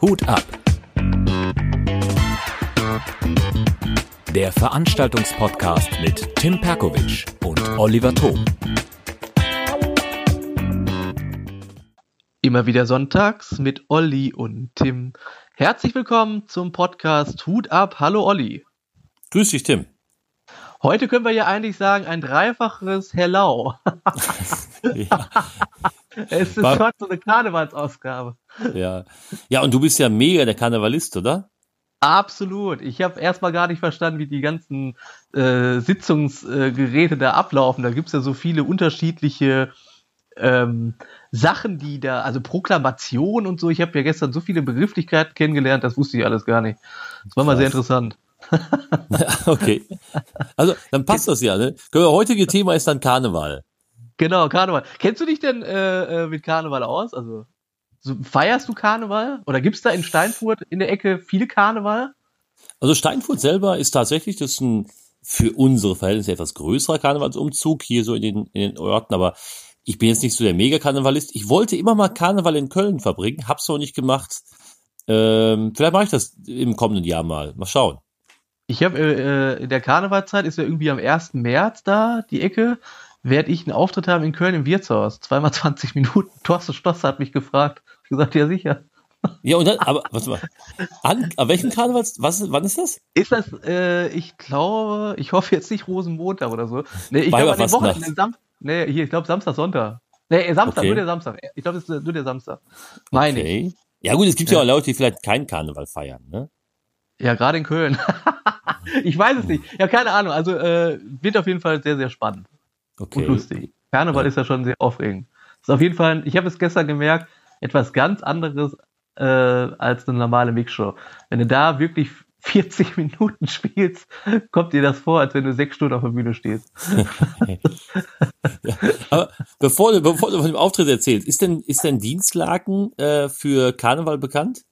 Hut ab. Der Veranstaltungspodcast mit Tim Perkovic und Oliver Thom. Immer wieder sonntags mit Olli und Tim. Herzlich willkommen zum Podcast Hut ab. Hallo Olli. Grüß dich, Tim. Heute können wir ja eigentlich sagen, ein dreifaches Hello. ja. Es ist heute so eine Karnevalsausgabe. Ja. Ja, und du bist ja mega der Karnevalist, oder? Absolut. Ich habe erstmal gar nicht verstanden, wie die ganzen äh, Sitzungsgeräte äh, da ablaufen. Da gibt's ja so viele unterschiedliche ähm, Sachen, die da, also Proklamation und so. Ich habe ja gestern so viele Begrifflichkeiten kennengelernt, das wusste ich alles gar nicht. Das war mal sehr interessant. okay. Also, dann passt das ja, ne? Heutige Thema ist dann Karneval. Genau, Karneval. Kennst du dich denn äh, äh, mit Karneval aus? Also, so, feierst du Karneval? Oder gibt's da in Steinfurt in der Ecke viele Karneval? Also Steinfurt selber ist tatsächlich, das ist ein für unsere Verhältnisse etwas größerer Karnevalsumzug hier so in den, in den Orten, aber ich bin jetzt nicht so der Mega-Karnevalist. Ich wollte immer mal Karneval in Köln verbringen, hab's noch nicht gemacht. Ähm, vielleicht mache ich das im kommenden Jahr mal. Mal schauen. Ich habe äh, äh, in der Karnevalzeit ist ja irgendwie am 1. März da, die Ecke, werde ich einen Auftritt haben in Köln im Wirtshaus. Zweimal 20 Minuten. Thorsten Stosser hat mich gefragt. Ich gesagt, ja sicher. Ja, und dann, aber was mal, an, an welchem Karneval, was, wann ist das? Ist das, äh, ich glaube, ich hoffe jetzt nicht Rosenmontag oder so. Nee, ich glaube, an den Wochenende, Sam nee, hier, ich glaube Samstag, Sonntag. Nee, Samstag, okay. nur der Samstag. Ich glaube, es ist nur der Samstag. Meine okay. ich. Ja gut, es gibt ja. ja auch Leute, die vielleicht keinen Karneval feiern, ne? Ja, gerade in Köln. ich weiß es nicht. Ja, keine Ahnung. Also äh, wird auf jeden Fall sehr, sehr spannend. Okay. Und lustig. Karneval ja. ist ja schon sehr aufregend. Das ist auf jeden Fall, ich habe es gestern gemerkt, etwas ganz anderes äh, als eine normale Mixshow. Wenn du da wirklich 40 Minuten spielst, kommt dir das vor, als wenn du sechs Stunden auf der Bühne stehst. ja, aber bevor du, bevor du von dem Auftritt erzählst, ist denn, ist denn Dienstlaken äh, für Karneval bekannt?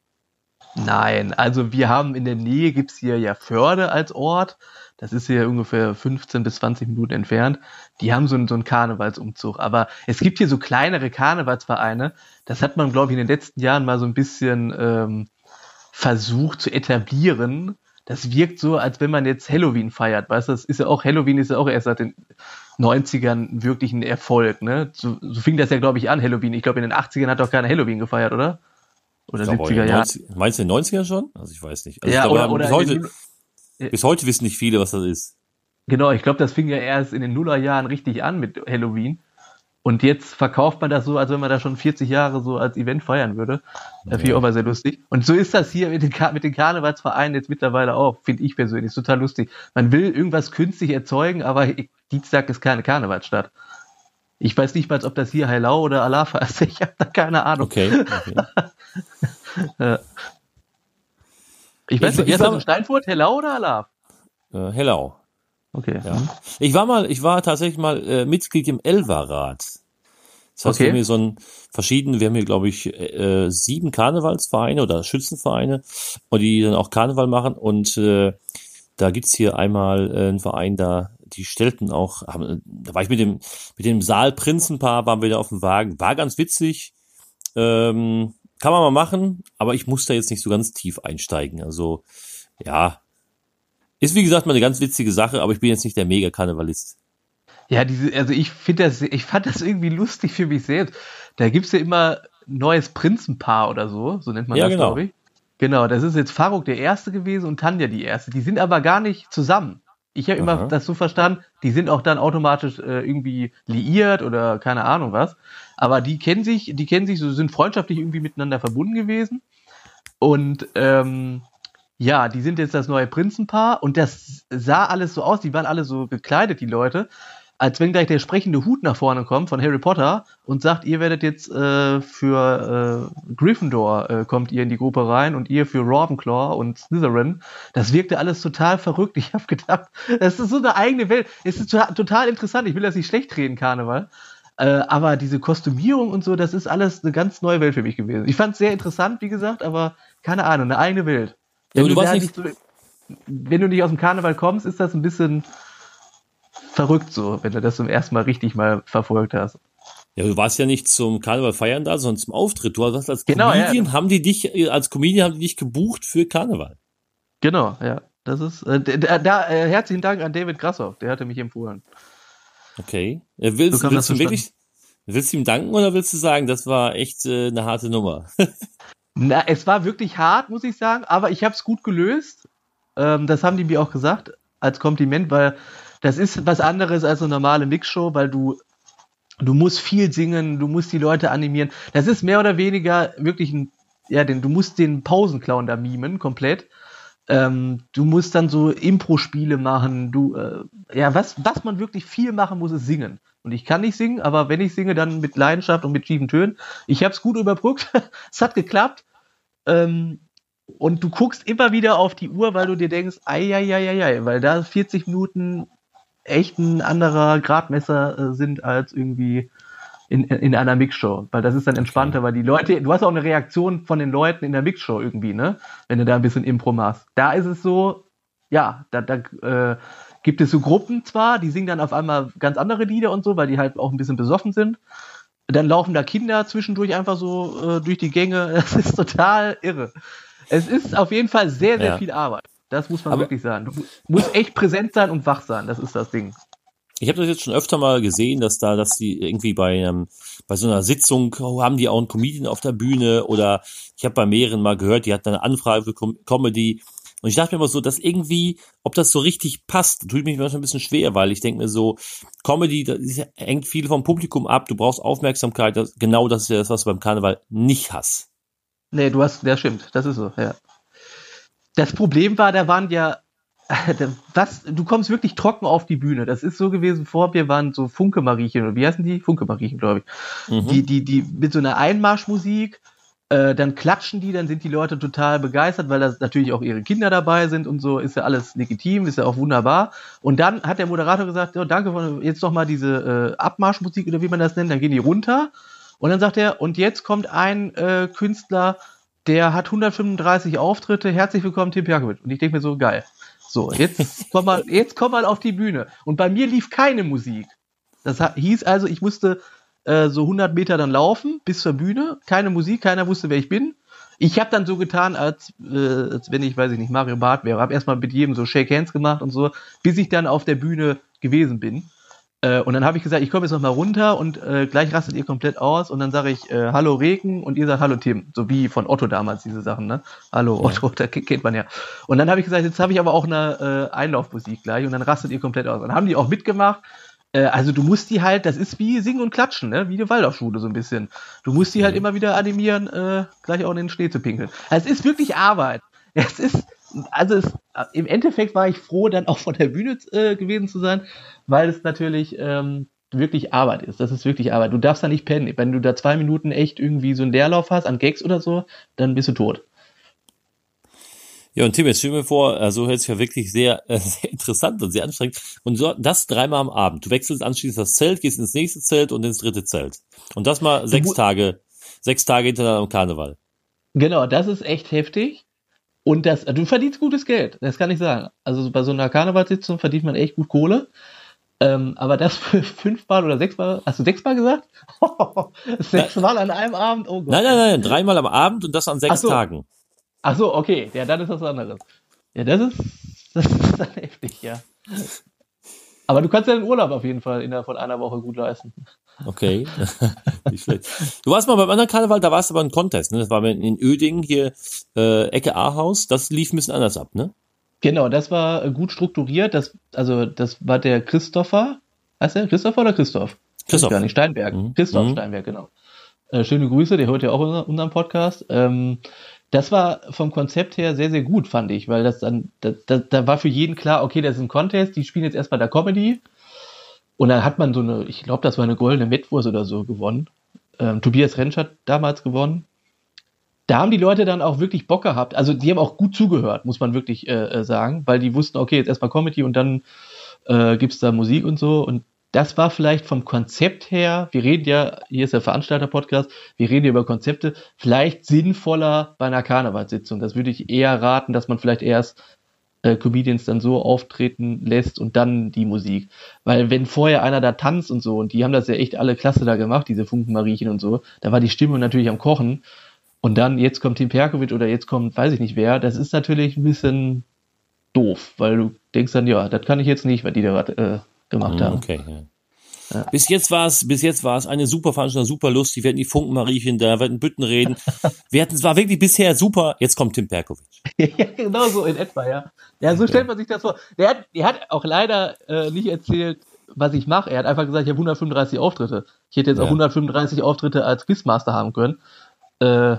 Nein, also wir haben in der Nähe gibt's hier ja Förde als Ort. Das ist hier ungefähr 15 bis 20 Minuten entfernt. Die haben so einen, so einen Karnevalsumzug. Aber es gibt hier so kleinere Karnevalsvereine. Das hat man, glaube ich, in den letzten Jahren mal so ein bisschen ähm, versucht zu etablieren. Das wirkt so, als wenn man jetzt Halloween feiert. Weißt du, das ist ja auch, Halloween ist ja auch erst seit den 90ern wirklich ein Erfolg. Ne? So, so fing das ja, glaube ich, an, Halloween. Ich glaube, in den 80ern hat doch keiner Halloween gefeiert, oder? Oder 70er Jahre. Meinst du in den 90ern schon? Also ich weiß nicht. Also ja, glaube, oder, oder heute, bis heute wissen nicht viele, was das ist. Genau, ich glaube, das fing ja erst in den Nullerjahren richtig an mit Halloween. Und jetzt verkauft man das so, als wenn man da schon 40 Jahre so als Event feiern würde. Da finde ich auch mal sehr lustig. Und so ist das hier mit den, mit den Karnevalsvereinen jetzt mittlerweile auch, finde ich persönlich. total lustig. Man will irgendwas künstlich erzeugen, aber Dienstag ist keine Karnevalsstadt. Ich weiß nicht mal, ob das hier Heilau oder Alafa ist. Ich habe da keine Ahnung. Okay. okay. ja. Ich weiß nicht, in Steinfurt, Hellau oder Alaf? Äh, Hellau. Okay. Ja. Ich war mal, ich war tatsächlich mal äh, Mitglied im Elva-Rat. Das heißt, okay. wir haben hier so ein verschiedene, wir haben hier, glaube ich, äh, sieben Karnevalsvereine oder Schützenvereine, die dann auch Karneval machen. Und äh, da gibt's hier einmal äh, einen Verein, da die stellten auch, haben, da war ich mit dem, mit dem Saalprinzenpaar, waren wir da auf dem Wagen, war ganz witzig. Ähm, kann man mal machen, aber ich muss da jetzt nicht so ganz tief einsteigen. Also, ja. Ist wie gesagt mal eine ganz witzige Sache, aber ich bin jetzt nicht der Mega-Karnevalist. Ja, diese, also ich finde das, ich fand das irgendwie lustig für mich selbst. Da gibt's ja immer neues Prinzenpaar oder so, so nennt man ja, das, genau. glaube ich. Genau, das ist jetzt Faruk der Erste gewesen und Tanja die Erste. Die sind aber gar nicht zusammen. Ich habe immer das so verstanden, die sind auch dann automatisch äh, irgendwie liiert oder keine Ahnung was. Aber die kennen sich, die kennen sich, so sind freundschaftlich irgendwie miteinander verbunden gewesen. Und ähm, ja, die sind jetzt das neue Prinzenpaar und das sah alles so aus, die waren alle so gekleidet, die Leute als wenn gleich der sprechende Hut nach vorne kommt von Harry Potter und sagt, ihr werdet jetzt äh, für äh, Gryffindor äh, kommt ihr in die Gruppe rein und ihr für Ravenclaw und Slytherin. Das wirkte alles total verrückt. Ich habe gedacht, das ist so eine eigene Welt. Es ist total interessant. Ich will das nicht schlecht reden, Karneval. Äh, aber diese Kostümierung und so, das ist alles eine ganz neue Welt für mich gewesen. Ich fand es sehr interessant, wie gesagt, aber keine Ahnung, eine eigene Welt. Ja, wenn, du, du nicht so, wenn du nicht aus dem Karneval kommst, ist das ein bisschen verrückt so, wenn du das zum ersten Mal richtig mal verfolgt hast. Ja, du warst ja nicht zum Karneval feiern da, sondern zum Auftritt. Du hast als genau, Comedian, ja. haben die dich, äh, als Comedian haben die dich gebucht für Karneval. Genau, ja. Das ist, äh, da, da äh, herzlichen Dank an David Grassoff, der hatte mich empfohlen. Okay. Äh, willst, so willst du wirklich, willst du ihm danken oder willst du sagen, das war echt äh, eine harte Nummer? Na, es war wirklich hart, muss ich sagen, aber ich habe es gut gelöst. Ähm, das haben die mir auch gesagt, als Kompliment, weil das ist was anderes als eine normale Mixshow, weil du Du musst viel singen, du musst die Leute animieren. Das ist mehr oder weniger wirklich ein, ja, den, du musst den Pausenclown da mimen, komplett. Ähm, du musst dann so Impro-Spiele machen. Du, äh, ja, was, was man wirklich viel machen muss, ist singen. Und ich kann nicht singen, aber wenn ich singe, dann mit Leidenschaft und mit schiefen Tönen. Ich habe es gut überbrückt. es hat geklappt. Ähm, und du guckst immer wieder auf die Uhr, weil du dir denkst, ei, ei, ei, ei, ei, weil da 40 Minuten echt ein anderer Gradmesser äh, sind als irgendwie in, in einer Mixshow, weil das ist dann entspannter, okay. weil die Leute, du hast auch eine Reaktion von den Leuten in der Mixshow irgendwie, ne? Wenn du da ein bisschen Impro machst. Da ist es so, ja, da, da äh, gibt es so Gruppen zwar, die singen dann auf einmal ganz andere Lieder und so, weil die halt auch ein bisschen besoffen sind. Dann laufen da Kinder zwischendurch einfach so äh, durch die Gänge. Das ist total irre. Es ist auf jeden Fall sehr, sehr ja. viel Arbeit. Das muss man Aber wirklich sagen. Du musst echt präsent sein und wach sein. Das ist das Ding. Ich habe das jetzt schon öfter mal gesehen, dass da, dass die irgendwie bei ähm, bei so einer Sitzung oh, haben die auch einen Comedian auf der Bühne oder ich habe bei mehreren mal gehört, die hatten eine Anfrage für Com Comedy und ich dachte mir immer so, dass irgendwie, ob das so richtig passt, tut mich manchmal ein bisschen schwer, weil ich denke mir so, Comedy, das hängt viel vom Publikum ab, du brauchst Aufmerksamkeit, das, genau das ist ja das, was du beim Karneval nicht hast. Nee, du hast, das stimmt, das ist so, ja. Das Problem war, da waren ja, was, du kommst wirklich trocken auf die Bühne. Das ist so gewesen, vor mir waren so Funke-Mariechen, oder wie heißen die? Funke-Mariechen, glaube ich. Mhm. Die, die, die, mit so einer Einmarschmusik, äh, dann klatschen die, dann sind die Leute total begeistert, weil da natürlich auch ihre Kinder dabei sind und so, ist ja alles legitim, ist ja auch wunderbar. Und dann hat der Moderator gesagt, oh, danke, jetzt noch mal diese äh, Abmarschmusik oder wie man das nennt, dann gehen die runter. Und dann sagt er, und jetzt kommt ein äh, Künstler, der hat 135 Auftritte. Herzlich willkommen, Tim Perkovic. Und ich denke mir so, geil. So, jetzt komm mal, jetzt komm mal auf die Bühne. Und bei mir lief keine Musik. Das hieß also, ich musste äh, so 100 Meter dann laufen bis zur Bühne. Keine Musik, keiner wusste, wer ich bin. Ich habe dann so getan, als, äh, als wenn ich, weiß ich nicht, Mario Barth wäre. Hab erstmal mit jedem so Shake Hands gemacht und so, bis ich dann auf der Bühne gewesen bin. Äh, und dann habe ich gesagt, ich komme jetzt noch mal runter und äh, gleich rastet ihr komplett aus und dann sage ich äh, Hallo Regen und ihr sagt Hallo Tim, so wie von Otto damals diese Sachen, ne? Hallo Otto, da kennt man ja. Und dann habe ich gesagt, jetzt habe ich aber auch eine äh, Einlaufmusik gleich und dann rastet ihr komplett aus. Und dann haben die auch mitgemacht. Äh, also du musst die halt, das ist wie Singen und Klatschen, ne? Wie die Waldorfschule so ein bisschen. Du musst die halt mhm. immer wieder animieren, äh, gleich auch in den Schnee zu pinkeln. Also es ist wirklich Arbeit. Es ist also es, im Endeffekt war ich froh, dann auch von der Bühne äh, gewesen zu sein, weil es natürlich ähm, wirklich Arbeit ist. Das ist wirklich Arbeit. Du darfst da nicht pennen. Wenn du da zwei Minuten echt irgendwie so einen Leerlauf hast an Gags oder so, dann bist du tot. Ja, und Tim, jetzt stell mir vor, also hört sich ja wirklich sehr, äh, sehr interessant und sehr anstrengend. Und so, das dreimal am Abend. Du wechselst anschließend das Zelt, gehst ins nächste Zelt und ins dritte Zelt. Und das mal sechs Tage, sechs Tage hintereinander am Karneval. Genau, das ist echt heftig. Und das, du verdienst gutes Geld, das kann ich sagen. Also bei so einer Karnevalssitzung verdient man echt gut Kohle. Ähm, aber das für fünfmal oder sechsmal, hast du sechsmal gesagt? sechsmal an einem Abend? Oh Gott. Nein, nein, nein, dreimal am Abend und das an sechs Ach so. Tagen. Ach so, okay, ja, dann ist das was anderes. Ja, das ist, das ist dann heftig, ja. Aber du kannst ja den Urlaub auf jeden Fall innerhalb von einer Woche gut leisten. Okay, nicht schlecht. Du warst mal beim anderen Karneval, da warst du aber ein Contest, ne? Das war in Öding hier, äh, Ecke A-Haus. Das lief ein bisschen anders ab, ne? Genau, das war gut strukturiert. Das, also, das war der Christopher. Heißt der Christopher oder Christoph? Christoph. Gar nicht, Steinberg. Mhm. Christoph mhm. Steinberg, genau. Äh, schöne Grüße, der hört ja auch unseren Podcast. Ähm, das war vom Konzept her sehr, sehr gut, fand ich, weil das dann, da, da, da war für jeden klar, okay, das ist ein Contest, die spielen jetzt erstmal der Comedy und dann hat man so eine, ich glaube, das war eine goldene Mettwurst oder so gewonnen. Ähm, Tobias Rentsch hat damals gewonnen. Da haben die Leute dann auch wirklich Bock gehabt. Also die haben auch gut zugehört, muss man wirklich äh, äh sagen, weil die wussten, okay, jetzt erstmal Comedy und dann äh, gibt da Musik und so. Und das war vielleicht vom Konzept her, wir reden ja, hier ist der Veranstalter-Podcast, wir reden hier über Konzepte, vielleicht sinnvoller bei einer Karnevalssitzung. Das würde ich eher raten, dass man vielleicht erst äh, Comedians dann so auftreten lässt und dann die Musik. Weil wenn vorher einer da tanzt und so, und die haben das ja echt alle klasse da gemacht, diese Funkenmariechen und so, da war die Stimmung natürlich am Kochen. Und dann, jetzt kommt Tim Perkovic oder jetzt kommt, weiß ich nicht wer, das ist natürlich ein bisschen doof, weil du denkst dann, ja, das kann ich jetzt nicht, weil die da äh, gemacht mhm, haben. Okay, ja. Bis jetzt war es, bis jetzt war es eine super Veranstaltung, super lustig. Wir hatten die Funkenmariechen da, wir hatten Bütten reden. wir hatten, es war wirklich bisher super. Jetzt kommt Tim Perkovic. ja, genau so in etwa, ja. Ja, so stellt man sich das vor. Der hat, der hat auch leider äh, nicht erzählt, was ich mache. Er hat einfach gesagt, ich habe 135 Auftritte. Ich hätte jetzt ja. auch 135 Auftritte als Quizmaster haben können. Äh,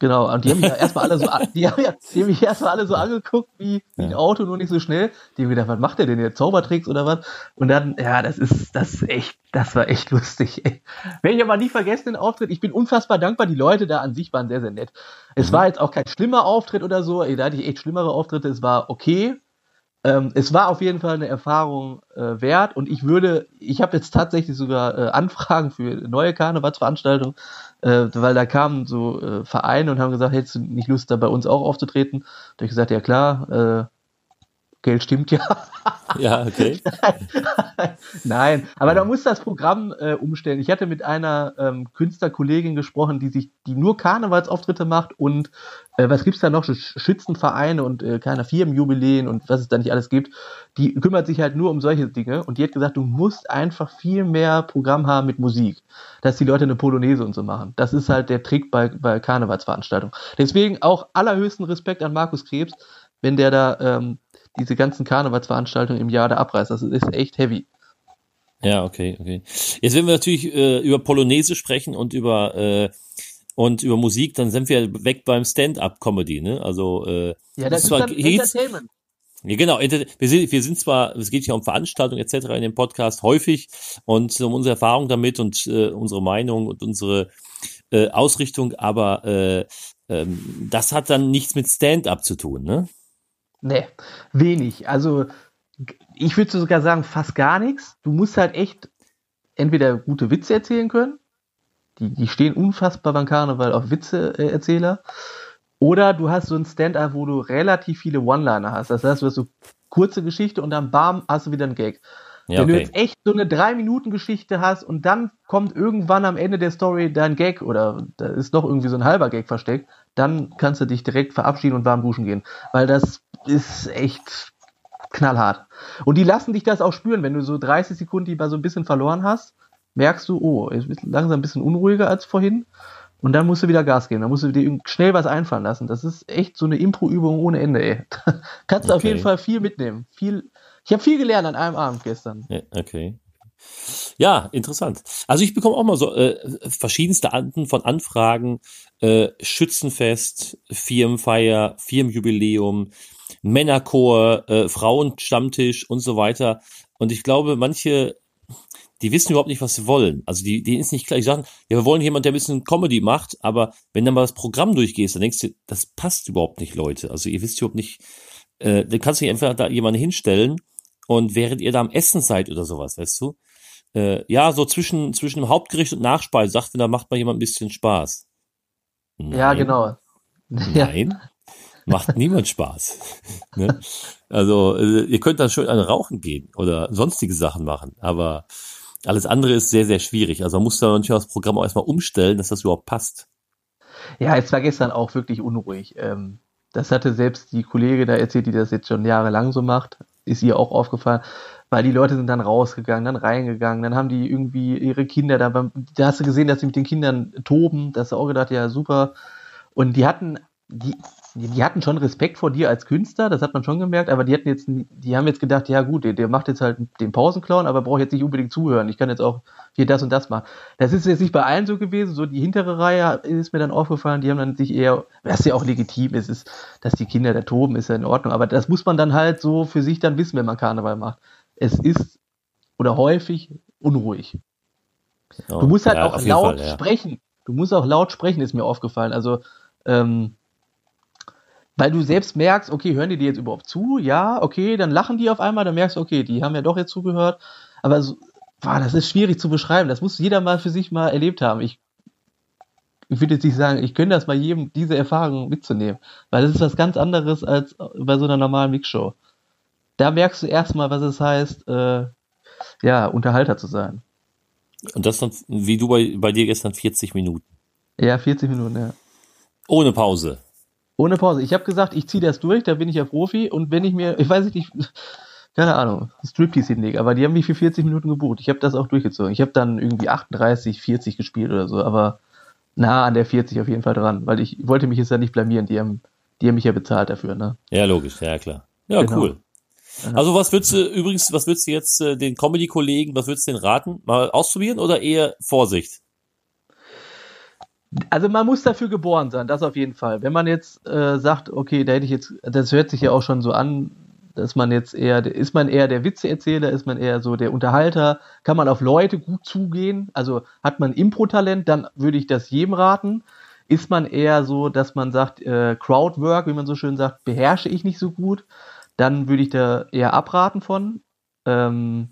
Genau, und die haben mich ja erstmal alle so, die haben, ja, die haben mich erstmal alle so angeguckt wie, wie ein Auto, nur nicht so schnell. Die haben gedacht, was macht der denn jetzt? Zaubertricks oder was? Und dann, ja, das ist, das ist echt, das war echt lustig, ey. Werde ich aber nie vergessen, den Auftritt. Ich bin unfassbar dankbar. Die Leute da an sich waren sehr, sehr nett. Es mhm. war jetzt auch kein schlimmer Auftritt oder so. Da hatte ich echt schlimmere Auftritte. Es war okay. Ähm, es war auf jeden Fall eine Erfahrung äh, wert und ich würde, ich habe jetzt tatsächlich sogar äh, Anfragen für neue Karnevalsveranstaltungen äh, weil da kamen so äh, Vereine und haben gesagt, hättest du nicht Lust, da bei uns auch aufzutreten? Da habe ich gesagt, ja klar, äh, Geld stimmt ja. Ja, okay. Nein, aber da muss das Programm äh, umstellen. Ich hatte mit einer ähm, Künstlerkollegin gesprochen, die sich, die nur Karnevalsauftritte macht und äh, was gibt's da noch? Schützenvereine und äh, keine Firmenjubiläen und was es da nicht alles gibt. Die kümmert sich halt nur um solche Dinge und die hat gesagt, du musst einfach viel mehr Programm haben mit Musik, dass die Leute eine Polonaise und so machen. Das ist halt der Trick bei, bei Karnevalsveranstaltungen. Deswegen auch allerhöchsten Respekt an Markus Krebs, wenn der da ähm, diese ganzen Karnevalsveranstaltungen im Jahr da abreißt. Das ist echt heavy. Ja, okay, okay. Jetzt werden wir natürlich äh, über Polonaise sprechen und über äh, und über Musik, dann sind wir weg beim Stand-up-Comedy, ne? Also äh, ja, das ist zwar, Entertainment. Ja, genau. Wir sind, wir sind zwar, es geht ja um Veranstaltungen etc. in dem Podcast häufig und um unsere Erfahrung damit und äh, unsere Meinung und unsere äh, Ausrichtung, aber äh, ähm, das hat dann nichts mit Stand-up zu tun, ne? Nee, wenig. Also ich würde sogar sagen, fast gar nichts. Du musst halt echt entweder gute Witze erzählen können. Die, die stehen unfassbar beim Karneval auf Witzeerzähler. Oder du hast so ein Stand-up, wo du relativ viele One-Liner hast. Das heißt, du hast so kurze Geschichte und dann bam, hast du wieder einen Gag. Ja, Wenn okay. du jetzt echt so eine drei Minuten Geschichte hast und dann kommt irgendwann am Ende der Story dein Gag oder da ist noch irgendwie so ein halber Gag versteckt, dann kannst du dich direkt verabschieden und warm duschen gehen. Weil das ist echt knallhart. Und die lassen dich das auch spüren, wenn du so 30 Sekunden die mal so ein bisschen verloren hast, merkst du, oh, ist langsam ein bisschen unruhiger als vorhin. Und dann musst du wieder Gas geben. Dann musst du dir schnell was einfallen lassen. Das ist echt so eine Impro-Übung ohne Ende, ey. Kannst du okay. auf jeden Fall viel mitnehmen. Viel, ich habe viel gelernt an einem Abend gestern. Ja, okay. Ja, interessant. Also ich bekomme auch mal so äh, verschiedenste Arten von Anfragen. Äh, Schützenfest, Firmenfeier, Firmenjubiläum, Männerchor, äh, Frauenstammtisch und so weiter. Und ich glaube, manche, die wissen überhaupt nicht, was sie wollen. Also die, denen ist nicht klar. Die sagen, ja, wir wollen jemanden, der ein bisschen Comedy macht, aber wenn dann mal das Programm durchgehst, dann denkst du, das passt überhaupt nicht, Leute. Also ihr wisst überhaupt nicht, äh, dann kannst du nicht einfach da jemanden hinstellen und während ihr da am Essen seid oder sowas, weißt du? Äh, ja, so zwischen, zwischen dem Hauptgericht und Nachspeise, sagt, da macht mal jemand ein bisschen Spaß. Nein. Ja, genau. Nein, macht niemand Spaß. ne? Also, äh, ihr könnt dann schön an Rauchen gehen oder sonstige Sachen machen, aber alles andere ist sehr, sehr schwierig. Also man muss da natürlich das Programm auch erstmal umstellen, dass das überhaupt passt. Ja, es war gestern auch wirklich unruhig. Ähm, das hatte selbst die Kollege da erzählt, die das jetzt schon jahrelang so macht ist ihr auch aufgefallen, weil die Leute sind dann rausgegangen, dann reingegangen, dann haben die irgendwie ihre Kinder da, da hast du gesehen, dass sie mit den Kindern toben, da hast auch gedacht, ja super. Und die hatten die, die hatten schon Respekt vor dir als Künstler, das hat man schon gemerkt, aber die hatten jetzt, die haben jetzt gedacht, ja gut, der, der macht jetzt halt den Pausenclown, aber braucht jetzt nicht unbedingt zuhören. Ich kann jetzt auch hier das und das machen. Das ist jetzt nicht bei allen so gewesen, so die hintere Reihe ist mir dann aufgefallen, die haben dann sich eher, was ja auch legitim ist, ist, dass die Kinder da toben, ist ja in Ordnung, aber das muss man dann halt so für sich dann wissen, wenn man Karneval macht. Es ist oder häufig unruhig. Oh, du musst halt ja, auch laut Fall, ja. sprechen. Du musst auch laut sprechen, ist mir aufgefallen. Also, ähm, weil du selbst merkst, okay, hören die dir jetzt überhaupt zu? Ja, okay, dann lachen die auf einmal, dann merkst du, okay, die haben ja doch jetzt zugehört. Aber so, boah, das ist schwierig zu beschreiben. Das muss jeder mal für sich mal erlebt haben. Ich, ich würde jetzt nicht sagen, ich könnte das mal jedem, diese Erfahrung mitzunehmen, weil das ist was ganz anderes als bei so einer normalen Mixshow. Da merkst du erstmal, was es heißt, äh, ja, Unterhalter zu sein. Und das dann, wie du bei, bei dir gestern, 40 Minuten. Ja, 40 Minuten, ja. Ohne Pause. Ohne Pause. Ich habe gesagt, ich ziehe das durch, da bin ich ja Profi und wenn ich mir, ich weiß nicht, keine Ahnung, Striptease hinlege, aber die haben mich für 40 Minuten gebucht. Ich habe das auch durchgezogen. Ich habe dann irgendwie 38, 40 gespielt oder so, aber nah an der 40 auf jeden Fall dran, weil ich wollte mich jetzt ja nicht blamieren. Die haben, die haben mich ja bezahlt dafür, ne? Ja, logisch, ja klar. Ja, genau. cool. Also was würdest du übrigens, was würdest du jetzt äh, den Comedy-Kollegen, was würdest du denen raten? Mal ausprobieren oder eher Vorsicht? Also man muss dafür geboren sein, das auf jeden Fall. Wenn man jetzt äh, sagt, okay, da hätte ich jetzt, das hört sich ja auch schon so an, dass man jetzt eher, ist man eher der Witzeerzähler, ist man eher so der Unterhalter, kann man auf Leute gut zugehen, also hat man Impro-Talent, dann würde ich das jedem raten. Ist man eher so, dass man sagt, äh, Crowdwork, wie man so schön sagt, beherrsche ich nicht so gut, dann würde ich da eher abraten von. Ähm,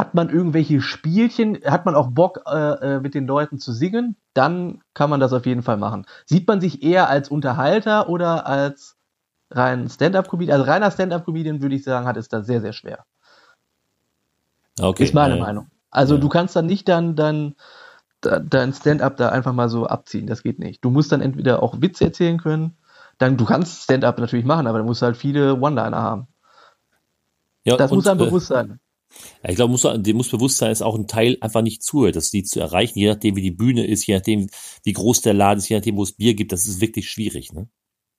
hat man irgendwelche Spielchen, hat man auch Bock, äh, äh, mit den Leuten zu singen, dann kann man das auf jeden Fall machen. Sieht man sich eher als Unterhalter oder als rein Stand-up-Comedian? Also reiner Stand-up-Comedian würde ich sagen, hat es da sehr, sehr schwer. Okay. Ist meine ja. Meinung. Also ja. du kannst dann nicht dann, dann dein Stand-up da einfach mal so abziehen. Das geht nicht. Du musst dann entweder auch Witze erzählen können, dann du kannst Stand-up natürlich machen, aber du musst halt viele One-Liner haben. Ja, das und, muss einem äh, bewusst sein. Ja, ich glaube, muss, dem muss bewusst sein, dass auch ein Teil einfach nicht zuhört, das Lied zu erreichen, je nachdem, wie die Bühne ist, je nachdem, wie groß der Laden ist, je nachdem, wo es Bier gibt, das ist wirklich schwierig, ne?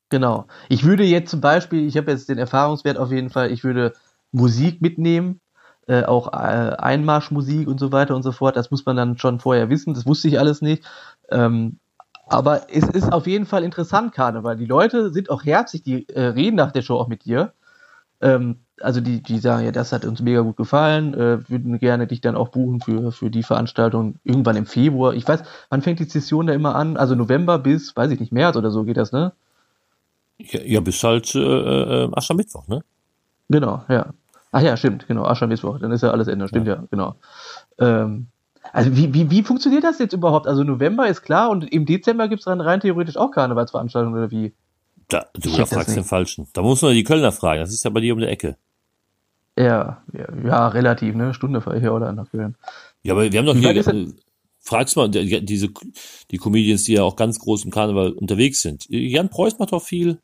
Genau. Ich würde jetzt zum Beispiel, ich habe jetzt den Erfahrungswert auf jeden Fall, ich würde Musik mitnehmen, äh, auch äh, Einmarschmusik und so weiter und so fort. Das muss man dann schon vorher wissen. Das wusste ich alles nicht. Ähm, aber es ist auf jeden Fall interessant, Karneval. Die Leute sind auch herzlich, die äh, reden nach der Show auch mit dir. Ähm, also die, die sagen, ja, das hat uns mega gut gefallen, äh, würden gerne dich dann auch buchen für, für die Veranstaltung irgendwann im Februar. Ich weiß, wann fängt die Session da immer an? Also November bis, weiß ich nicht, März oder so geht das, ne? Ja, ja bis halt äh, äh, Aschermittwoch, ne? Genau, ja. Ach ja, stimmt, genau, Aschermittwoch, dann ist ja alles Ende, stimmt ja, ja genau. Ähm, also wie, wie, wie funktioniert das jetzt überhaupt? Also November ist klar und im Dezember gibt es dann rein theoretisch auch Karnevalsveranstaltungen oder wie? Da, du da fragst den Falschen. Da muss man die Kölner fragen, das ist ja bei dir um die Ecke. Ja, ja, ja relativ, ne? Stunde fahre ich ja oder nach Köln. Ja, aber wir haben doch hier, äh, fragst mal, die, diese, die Comedians, die ja auch ganz groß im Karneval unterwegs sind. Jan Preuß macht doch viel.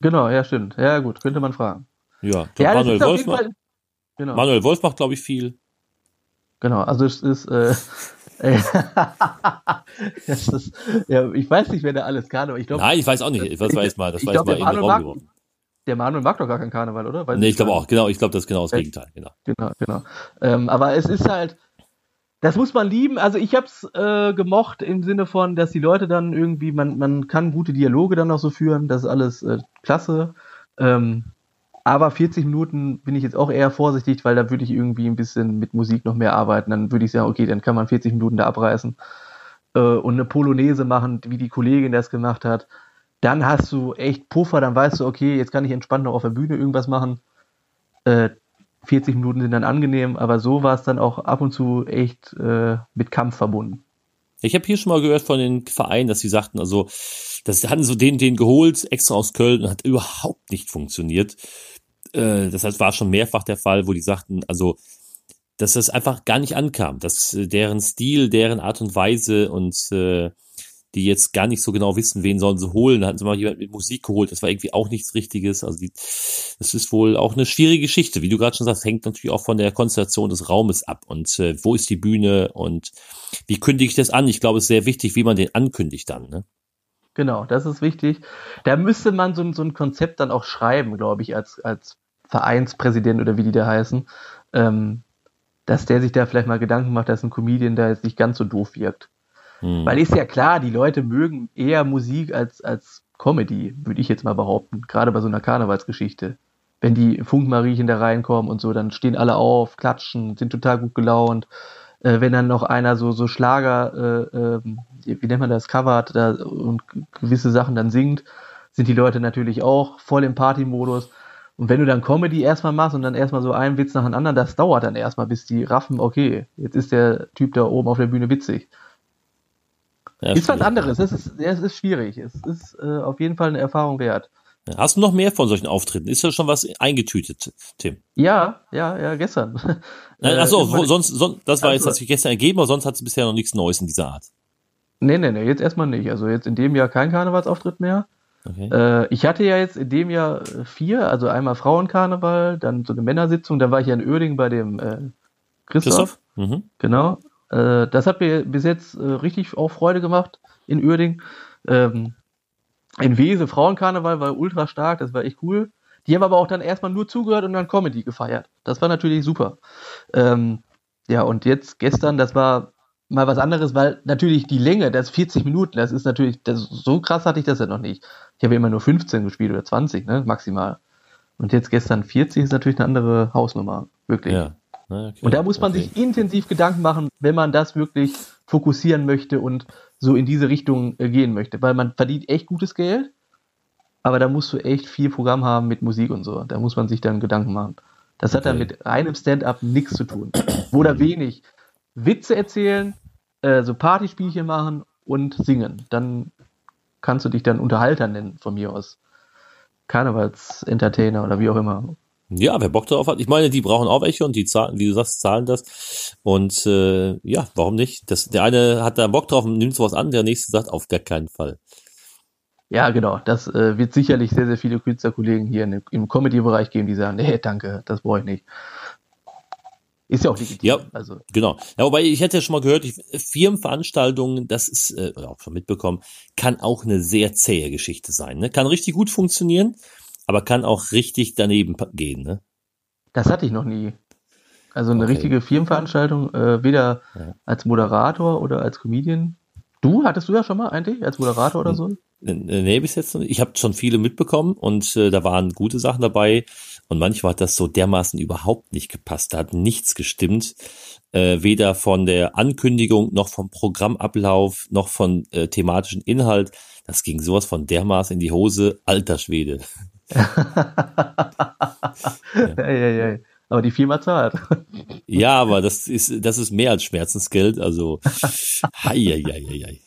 Genau, ja, stimmt. Ja, gut, könnte man fragen. Ja, ja Manuel Wolf macht, genau. Manuel Wolf macht, glaube ich, viel. Genau, also es ist, äh, ist, ja, ich weiß nicht, wer da alles kann, aber ich glaube. Nein, ich weiß auch nicht. Ich, was weiß mal, das war jetzt mal in den Raum geworfen. Der Manuel mag doch gar keinen Karneval, oder? Weiß nee, ich glaube auch, genau, ich glaube, das ist genau das Gegenteil, genau. Genau, genau. Ähm, aber es ist halt, das muss man lieben. Also ich habe es äh, gemocht im Sinne von, dass die Leute dann irgendwie, man, man kann gute Dialoge dann auch so führen, das ist alles äh, klasse. Ähm, aber 40 Minuten bin ich jetzt auch eher vorsichtig, weil da würde ich irgendwie ein bisschen mit Musik noch mehr arbeiten. Dann würde ich sagen, okay, dann kann man 40 Minuten da abreißen äh, und eine Polonaise machen, wie die Kollegin das gemacht hat. Dann hast du echt Puffer, dann weißt du, okay, jetzt kann ich entspannt noch auf der Bühne irgendwas machen. Äh, 40 Minuten sind dann angenehm, aber so war es dann auch ab und zu echt äh, mit Kampf verbunden. Ich habe hier schon mal gehört von den Vereinen, dass sie sagten, also das hatten so den, den geholt, extra aus Köln und hat überhaupt nicht funktioniert äh, das heißt, war schon mehrfach der Fall, wo die sagten, also, dass das einfach gar nicht ankam, dass äh, deren Stil, deren Art und Weise und äh, die jetzt gar nicht so genau wissen, wen sollen sie holen. Hatten sie mal jemand mit Musik geholt, das war irgendwie auch nichts Richtiges. Also die, das ist wohl auch eine schwierige Geschichte. Wie du gerade schon sagst, hängt natürlich auch von der Konstellation des Raumes ab und äh, wo ist die Bühne und wie kündige ich das an? Ich glaube, es ist sehr wichtig, wie man den ankündigt dann. Ne? Genau, das ist wichtig. Da müsste man so, so ein Konzept dann auch schreiben, glaube ich, als, als Vereinspräsident oder wie die da heißen, ähm, dass der sich da vielleicht mal Gedanken macht, dass ein Comedian da jetzt nicht ganz so doof wirkt. Hm. Weil ist ja klar, die Leute mögen eher Musik als, als Comedy, würde ich jetzt mal behaupten, gerade bei so einer Karnevalsgeschichte. Wenn die Funkmariechen da reinkommen und so, dann stehen alle auf, klatschen, sind total gut gelaunt. Äh, wenn dann noch einer so, so Schlager, äh, äh, wie nennt man das, covert da, und gewisse Sachen dann singt, sind die Leute natürlich auch voll im Party-Modus. Und wenn du dann Comedy erstmal machst und dann erstmal so einen Witz nach dem anderen, das dauert dann erstmal, bis die raffen, okay, jetzt ist der Typ da oben auf der Bühne witzig. Ja, ist was anderes. Es ist, es ist schwierig. Es ist äh, auf jeden Fall eine Erfahrung wert. Hast du noch mehr von solchen Auftritten? Ist da schon was eingetütet, Tim? Ja, ja, ja, gestern. Achso, äh, sonst, sonst, das war also, jetzt, hat sich gestern ergeben, aber sonst hat es bisher noch nichts Neues in dieser Art. Nee, nee, nee, jetzt erstmal nicht. Also jetzt in dem Jahr kein Karnevalsauftritt mehr. Okay. Äh, ich hatte ja jetzt in dem Jahr vier, also einmal Frauenkarneval, dann so eine Männersitzung, dann war ich ja in Örding bei dem äh, Christoph. Christoph? Mhm. Genau. Äh, das hat mir bis jetzt äh, richtig auch Freude gemacht in Örding. Ähm, in Wese Frauenkarneval war ultra stark, das war echt cool. Die haben aber auch dann erstmal nur zugehört und dann Comedy gefeiert. Das war natürlich super. Ähm, ja, und jetzt gestern, das war mal was anderes, weil natürlich die Länge, das 40 Minuten, das ist natürlich, das, so krass hatte ich das ja noch nicht. Ich habe immer nur 15 gespielt oder 20, ne, maximal. Und jetzt gestern 40 ist natürlich eine andere Hausnummer, wirklich. Ja. Okay. Und da muss man okay. sich intensiv Gedanken machen, wenn man das wirklich fokussieren möchte und so in diese Richtung äh, gehen möchte, weil man verdient echt gutes Geld, aber da musst du echt viel Programm haben mit Musik und so. Da muss man sich dann Gedanken machen. Das hat dann mit reinem Stand-up nichts zu tun. Oder wenig. Witze erzählen, äh, so Partyspielchen machen und singen. Dann kannst du dich dann Unterhalter nennen, von mir aus. Karnevals-Entertainer oder wie auch immer. Ja, wer Bock darauf hat. Ich meine, die brauchen auch welche und die zahlen, wie du sagst, zahlen das. Und äh, ja, warum nicht? Das, der eine hat da Bock drauf und nimmt sowas an, der nächste sagt auf gar keinen Fall. Ja, genau. Das äh, wird sicherlich sehr, sehr viele Künstlerkollegen hier in, im Comedy-Bereich geben, die sagen, nee, danke, das brauche ich nicht. Ist ja auch legitim. Ja, also. genau. Ja, wobei ich hätte ja schon mal gehört, Firmenveranstaltungen, das ist, äh, auch schon mitbekommen, kann auch eine sehr zähe Geschichte sein. Ne? Kann richtig gut funktionieren, aber kann auch richtig daneben gehen. Ne? Das hatte ich noch nie. Also eine okay. richtige Firmenveranstaltung, äh, weder ja. als Moderator oder als Comedian. Du, hattest du ja schon mal eigentlich als Moderator oder so? Nee, bis jetzt noch nicht. Ich habe schon viele mitbekommen und äh, da waren gute Sachen dabei. Und manchmal hat das so dermaßen überhaupt nicht gepasst. Da hat nichts gestimmt. Äh, weder von der Ankündigung, noch vom Programmablauf, noch von äh, thematischen Inhalt. Das ging sowas von dermaßen in die Hose. Alter Schwede. Ja. ja, ja. Aber die Firma zahlt. ja, aber das ist, das ist mehr als Schmerzensgeld. Also, hei, hei, hei, hei.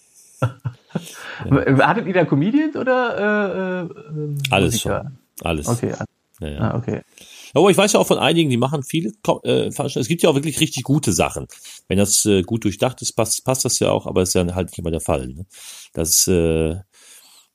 Ja. Hattet ihr da Comedians oder äh, äh, Alles schon. Alles. Okay, ja, ja. Ah, okay. Aber ich weiß ja auch von einigen, die machen viele äh, Es gibt ja auch wirklich richtig gute Sachen. Wenn das äh, gut durchdacht ist, passt, passt das ja auch, aber ist ja halt nicht immer der Fall. Ne? Das äh,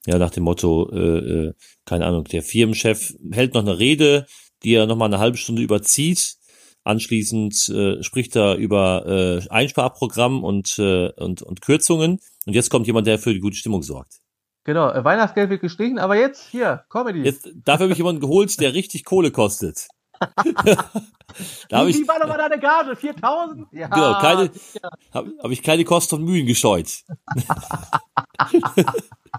ja nach dem Motto, äh, äh, keine Ahnung, der Firmenchef hält noch eine Rede, die er noch mal eine halbe Stunde überzieht. Anschließend äh, spricht er über äh, Einsparprogramm und, äh, und, und Kürzungen. Und jetzt kommt jemand, der für die gute Stimmung sorgt. Genau, äh, Weihnachtsgeld wird gestrichen, aber jetzt hier, Comedy. Jetzt, dafür habe ich jemanden geholt, der richtig Kohle kostet. da Wie ich, war doch mal deine Gage? 4000? Ja, genau, keine, habe hab ich keine Kosten und Mühen gescheut.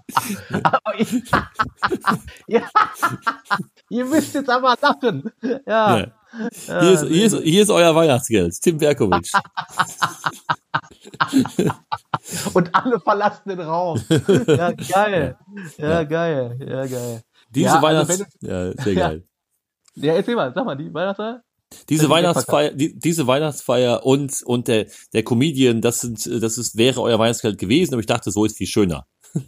ja, ihr müsst jetzt aber lachen. Ja. ja. Hier, ist, hier, ist, hier ist euer Weihnachtsgeld, Tim Berkowitsch. Und alle verlassen den Raum. Ja, geil. Ja, geil. Ja, geil. Diese ja, also Weihnachts... Also ja, sehr geil. Ja, erzähl mal, sag mal, die Weihnachtsfeier? Diese Weihnachtsfeier, die, diese Weihnachtsfeier und, und der, der Comedian, das sind, das ist, wäre euer Weihnachtsgeld gewesen, aber ich dachte, so ist viel schöner.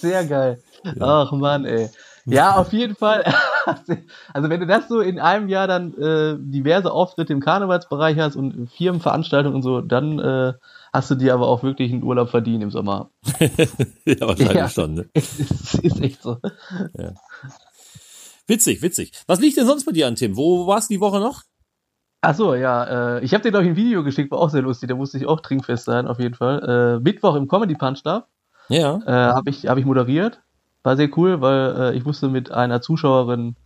Sehr geil. Ja. Ach Mann, ey. Ja, auf jeden Fall. Also wenn du das so in einem Jahr dann äh, diverse Auftritte im Karnevalsbereich hast und Firmenveranstaltungen und so, dann äh, hast du dir aber auch wirklich einen Urlaub verdient im Sommer. ja, wahrscheinlich ja, schon. Ne? Ist, ist echt so. Ja. Witzig, witzig. Was liegt denn sonst bei dir an, Tim? Wo warst du die Woche noch? Ach so, ja. Äh, ich habe dir, glaube ich, ein Video geschickt, war auch sehr lustig. Da musste ich auch trinkfest sein, auf jeden Fall. Äh, Mittwoch im Comedy Punch da. Ja. Äh, habe ich, hab ich moderiert. War sehr cool, weil äh, ich wusste mit einer Zuschauerin,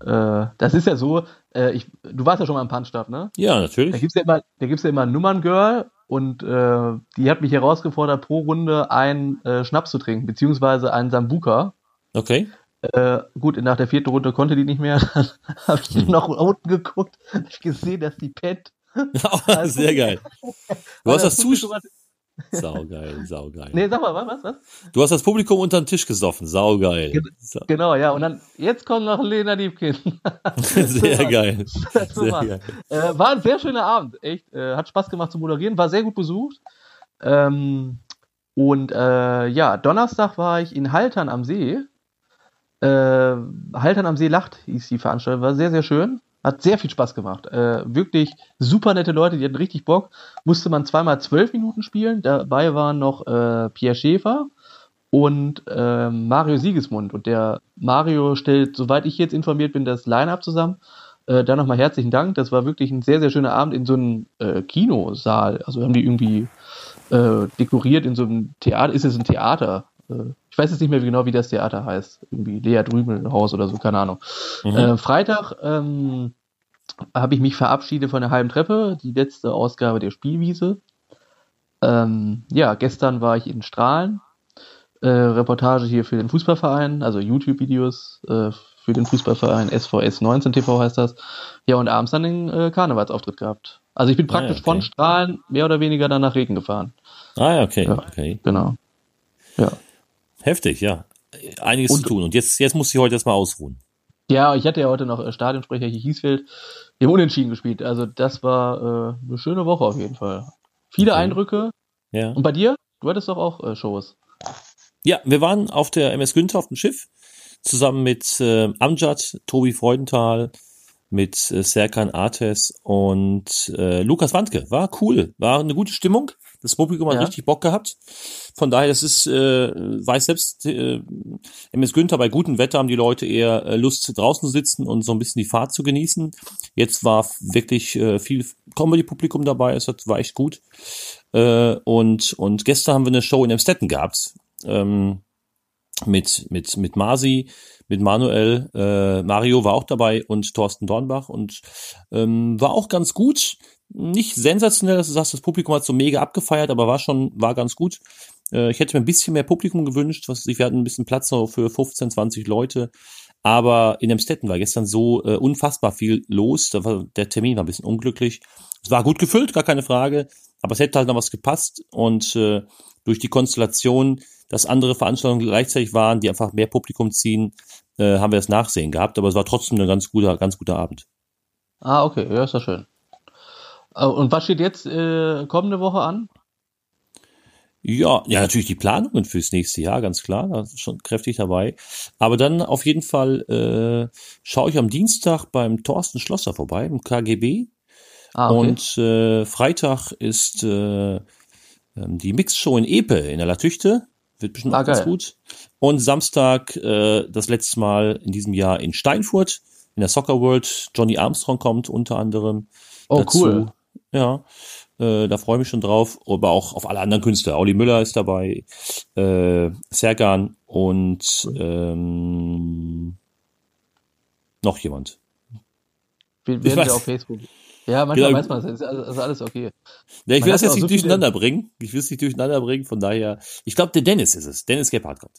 äh, das ist ja so, äh, ich, du warst ja schon mal im Punch-Stab, ne? Ja, natürlich. Da gibt's ja immer, da gibt's ja immer ein Nummerngirl und äh, die hat mich herausgefordert, pro Runde einen äh, Schnaps zu trinken, beziehungsweise einen Sambuka. Okay. Äh, gut, nach der vierten Runde konnte die nicht mehr. Dann habe ich hm. noch unten geguckt, hab gesehen, dass die pennt. Also, sehr geil. Du hast das, Zuschauer, Saugeil, saugeil. Nee, sag mal, was, was? Du hast das Publikum unter den Tisch gesoffen, saugeil. Genau, ja, und dann, jetzt kommt noch Lena Diebkin. sehr geil. Sehr geil. Äh, war ein sehr schöner Abend, echt. Äh, hat Spaß gemacht zu moderieren, war sehr gut besucht. Ähm, und äh, ja, Donnerstag war ich in Haltern am See. Äh, Haltern am See lacht hieß die Veranstaltung, war sehr, sehr schön. Hat sehr viel Spaß gemacht. Äh, wirklich super nette Leute, die hatten richtig Bock. Musste man zweimal zwölf Minuten spielen. Dabei waren noch äh, Pierre Schäfer und äh, Mario Siegesmund. Und der Mario stellt, soweit ich jetzt informiert bin, das Line-Up zusammen. Äh, da nochmal herzlichen Dank. Das war wirklich ein sehr, sehr schöner Abend in so einem äh, Kinosaal. Also haben die irgendwie äh, dekoriert in so einem Theater. Ist es ein Theater? Ich weiß jetzt nicht mehr genau, wie das Theater heißt. Irgendwie Lea Drümelhaus oder so, keine Ahnung. Mhm. Äh, Freitag ähm, habe ich mich verabschiedet von der halben Treppe, die letzte Ausgabe der Spielwiese. Ähm, ja, gestern war ich in Strahlen. Äh, Reportage hier für den Fußballverein, also YouTube-Videos äh, für den Fußballverein SVS 19 TV heißt das. Ja, und abends dann den äh, Karnevalsauftritt gehabt. Also ich bin praktisch ah, okay. von Strahlen mehr oder weniger dann nach Regen gefahren. Ah, okay, ja, okay. Genau. Ja. Heftig, ja. Einiges und, zu tun. Und jetzt, jetzt muss ich heute erstmal ausruhen. Ja, ich hatte ja heute noch äh, Stadionsprecher hier Hiesfeld im Unentschieden gespielt. Also das war äh, eine schöne Woche auf jeden Fall. Viele okay. Eindrücke. Ja. Und bei dir? Du hattest doch auch äh, Shows. Ja, wir waren auf der MS Günther auf dem Schiff zusammen mit äh, Amjad, Tobi Freudenthal, mit äh, Serkan Artes und äh, Lukas Wandke. War cool, war eine gute Stimmung. Das Publikum hat ja. richtig Bock gehabt. Von daher, das ist, äh, weiß selbst äh, MS Günther, bei gutem Wetter haben die Leute eher äh, Lust, draußen zu sitzen und so ein bisschen die Fahrt zu genießen. Jetzt war wirklich äh, viel Comedy-Publikum dabei, es war echt gut. Äh, und, und gestern haben wir eine Show in Emstetten gehabt. Ähm, mit, mit, mit Masi, mit Manuel, äh, Mario war auch dabei und Thorsten Dornbach und ähm, war auch ganz gut. Nicht sensationell, dass du sagst, das Publikum hat so mega abgefeiert, aber war schon, war ganz gut. Äh, ich hätte mir ein bisschen mehr Publikum gewünscht, was wir hatten ein bisschen Platz noch für 15, 20 Leute. Aber in dem Stetten war gestern so äh, unfassbar viel los. Da war, der Termin war ein bisschen unglücklich. Es war gut gefüllt, gar keine Frage. Aber es hätte halt noch was gepasst. Und äh, durch die Konstellation dass andere Veranstaltungen gleichzeitig waren, die einfach mehr Publikum ziehen, äh, haben wir das Nachsehen gehabt. Aber es war trotzdem ein ganz guter, ganz guter Abend. Ah, okay, ja, ist ja schön. Äh, und was steht jetzt äh, kommende Woche an? Ja, ja, natürlich die Planungen fürs nächste Jahr, ganz klar, da ist schon kräftig dabei. Aber dann auf jeden Fall äh, schaue ich am Dienstag beim Thorsten Schlosser vorbei, im KGB. Ah, okay. Und äh, Freitag ist äh, ähm, die Mixshow in Epe in der Latüchte. Wird bestimmt ah, auch ganz gut. Und Samstag äh, das letzte Mal in diesem Jahr in Steinfurt in der Soccer World. Johnny Armstrong kommt unter anderem. Oh, dazu. cool. Ja, äh, da freue ich mich schon drauf. Aber auch auf alle anderen Künstler. Olli Müller ist dabei, äh, Serkan und ähm, noch jemand. Wir werden auf Facebook. Ja, manchmal genau. weiß man es, ist also alles okay. Ja, ich will das jetzt nicht so durcheinander bringen. Ich will es nicht durcheinander bringen, von daher, ich glaube, der Dennis ist es. Dennis Gebhardt kommt.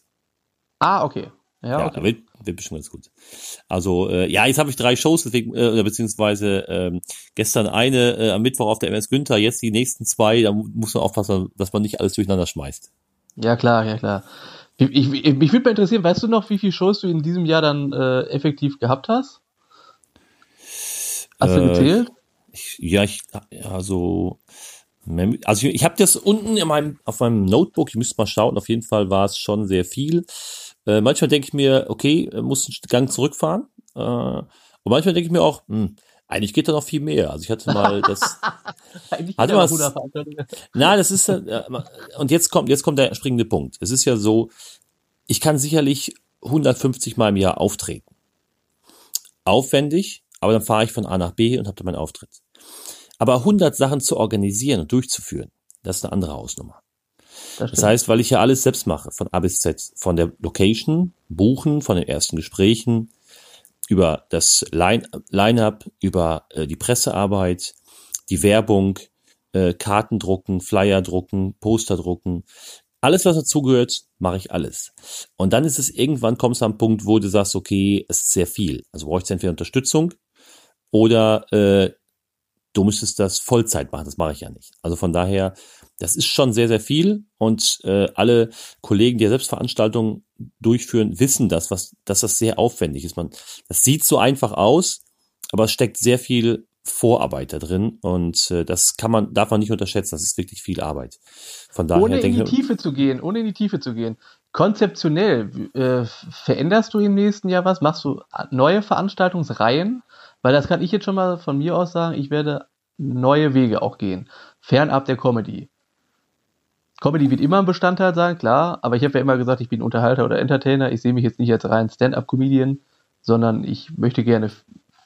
Ah, okay. Ja, ja okay. wird, wird bestimmt ganz gut. Also, äh, ja, jetzt habe ich drei Shows, deswegen, äh, beziehungsweise ähm, gestern eine äh, am Mittwoch auf der MS Günther, jetzt die nächsten zwei, da muss man aufpassen, dass man nicht alles durcheinander schmeißt. Ja, klar, ja, klar. Ich, ich, mich würde mal interessieren, weißt du noch, wie viele Shows du in diesem Jahr dann äh, effektiv gehabt hast? Hast du äh, gezählt? Ich, ja, ich, also, also ich, ich habe das unten in meinem, auf meinem Notebook, ich müsste mal schauen, auf jeden Fall war es schon sehr viel. Äh, manchmal denke ich mir, okay, muss einen Gang zurückfahren. Äh, und manchmal denke ich mir auch, hm, eigentlich geht da noch viel mehr. Also ich hatte mal das. hatte mal das, na, das ist äh, und jetzt kommt jetzt kommt der springende Punkt. Es ist ja so, ich kann sicherlich 150 Mal im Jahr auftreten. Aufwendig, aber dann fahre ich von A nach B und habe dann meinen Auftritt. Aber 100 Sachen zu organisieren und durchzuführen, das ist eine andere Hausnummer. Das, das, heißt, weil ich ja alles selbst mache, von A bis Z, von der Location, Buchen, von den ersten Gesprächen, über das Line-up, über äh, die Pressearbeit, die Werbung, äh, Karten drucken, Flyer drucken, Poster drucken. Alles, was dazugehört, mache ich alles. Und dann ist es irgendwann, kommst du am Punkt, wo du sagst, okay, es ist sehr viel. Also brauche ich entweder Unterstützung oder äh, du müsstest das Vollzeit machen, das mache ich ja nicht. Also von daher das ist schon sehr, sehr viel und äh, alle Kollegen, die Selbstveranstaltungen durchführen, wissen das, was, dass das sehr aufwendig ist. Man, das sieht so einfach aus, aber es steckt sehr viel Vorarbeit da drin und äh, das kann man, darf man nicht unterschätzen, das ist wirklich viel Arbeit. Von daher ohne in die Tiefe zu gehen, ohne in die Tiefe zu gehen. Konzeptionell, äh, veränderst du im nächsten Jahr was? Machst du neue Veranstaltungsreihen? Weil das kann ich jetzt schon mal von mir aus sagen, ich werde neue Wege auch gehen. Fernab der Comedy. Comedy wird immer ein Bestandteil sein, klar, aber ich habe ja immer gesagt, ich bin Unterhalter oder Entertainer. Ich sehe mich jetzt nicht als rein Stand-up-Comedian, sondern ich möchte gerne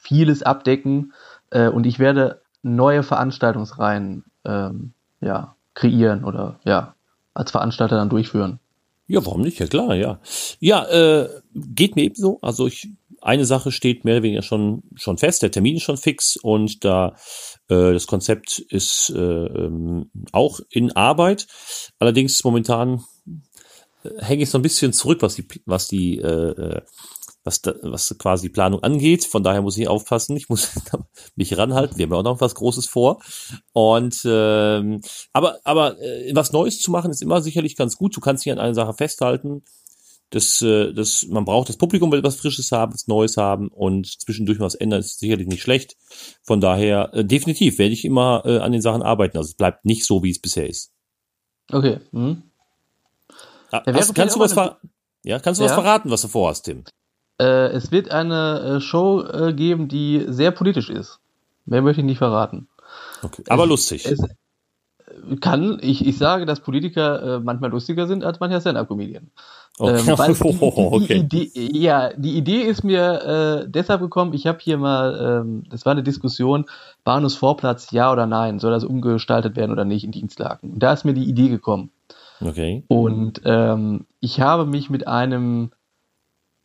vieles abdecken äh, und ich werde neue Veranstaltungsreihen ähm, ja, kreieren oder ja, als Veranstalter dann durchführen. Ja, warum nicht? Ja klar, ja. Ja, äh, geht mir ebenso. Also ich, eine Sache steht mehr oder weniger schon, schon fest, der Termin ist schon fix und da äh, das Konzept ist äh, ähm, auch in Arbeit. Allerdings momentan äh, hänge ich so ein bisschen zurück, was die, was die äh, äh was, da, was quasi die Planung angeht. Von daher muss ich aufpassen. Ich muss mich ranhalten. Wir haben ja auch noch was Großes vor. Und ähm, aber aber äh, was Neues zu machen ist immer sicherlich ganz gut. Du kannst dich an einer Sache festhalten. Das, äh, das, man braucht das Publikum will was Frisches haben, was Neues haben und zwischendurch was ändern ist sicherlich nicht schlecht. Von daher äh, definitiv werde ich immer äh, an den Sachen arbeiten. Also es bleibt nicht so, wie es bisher ist. Okay. Mhm. Ja, hast, kannst du was ja, kannst du ja? was verraten, was du vorhast, Tim? Äh, es wird eine äh, Show äh, geben, die sehr politisch ist. Mehr möchte ich nicht verraten. Okay. Aber es, lustig. Es kann, ich, ich sage, dass Politiker äh, manchmal lustiger sind als mancher Stand-Up-Comedian. Okay. Ähm, weil die, die, die, Idee, ja, die Idee ist mir äh, deshalb gekommen, ich habe hier mal, ähm, das war eine Diskussion, Bahnhofsvorplatz, ja oder nein, soll das umgestaltet werden oder nicht in Dienstlaken. Und da ist mir die Idee gekommen. Okay. Und ähm, ich habe mich mit einem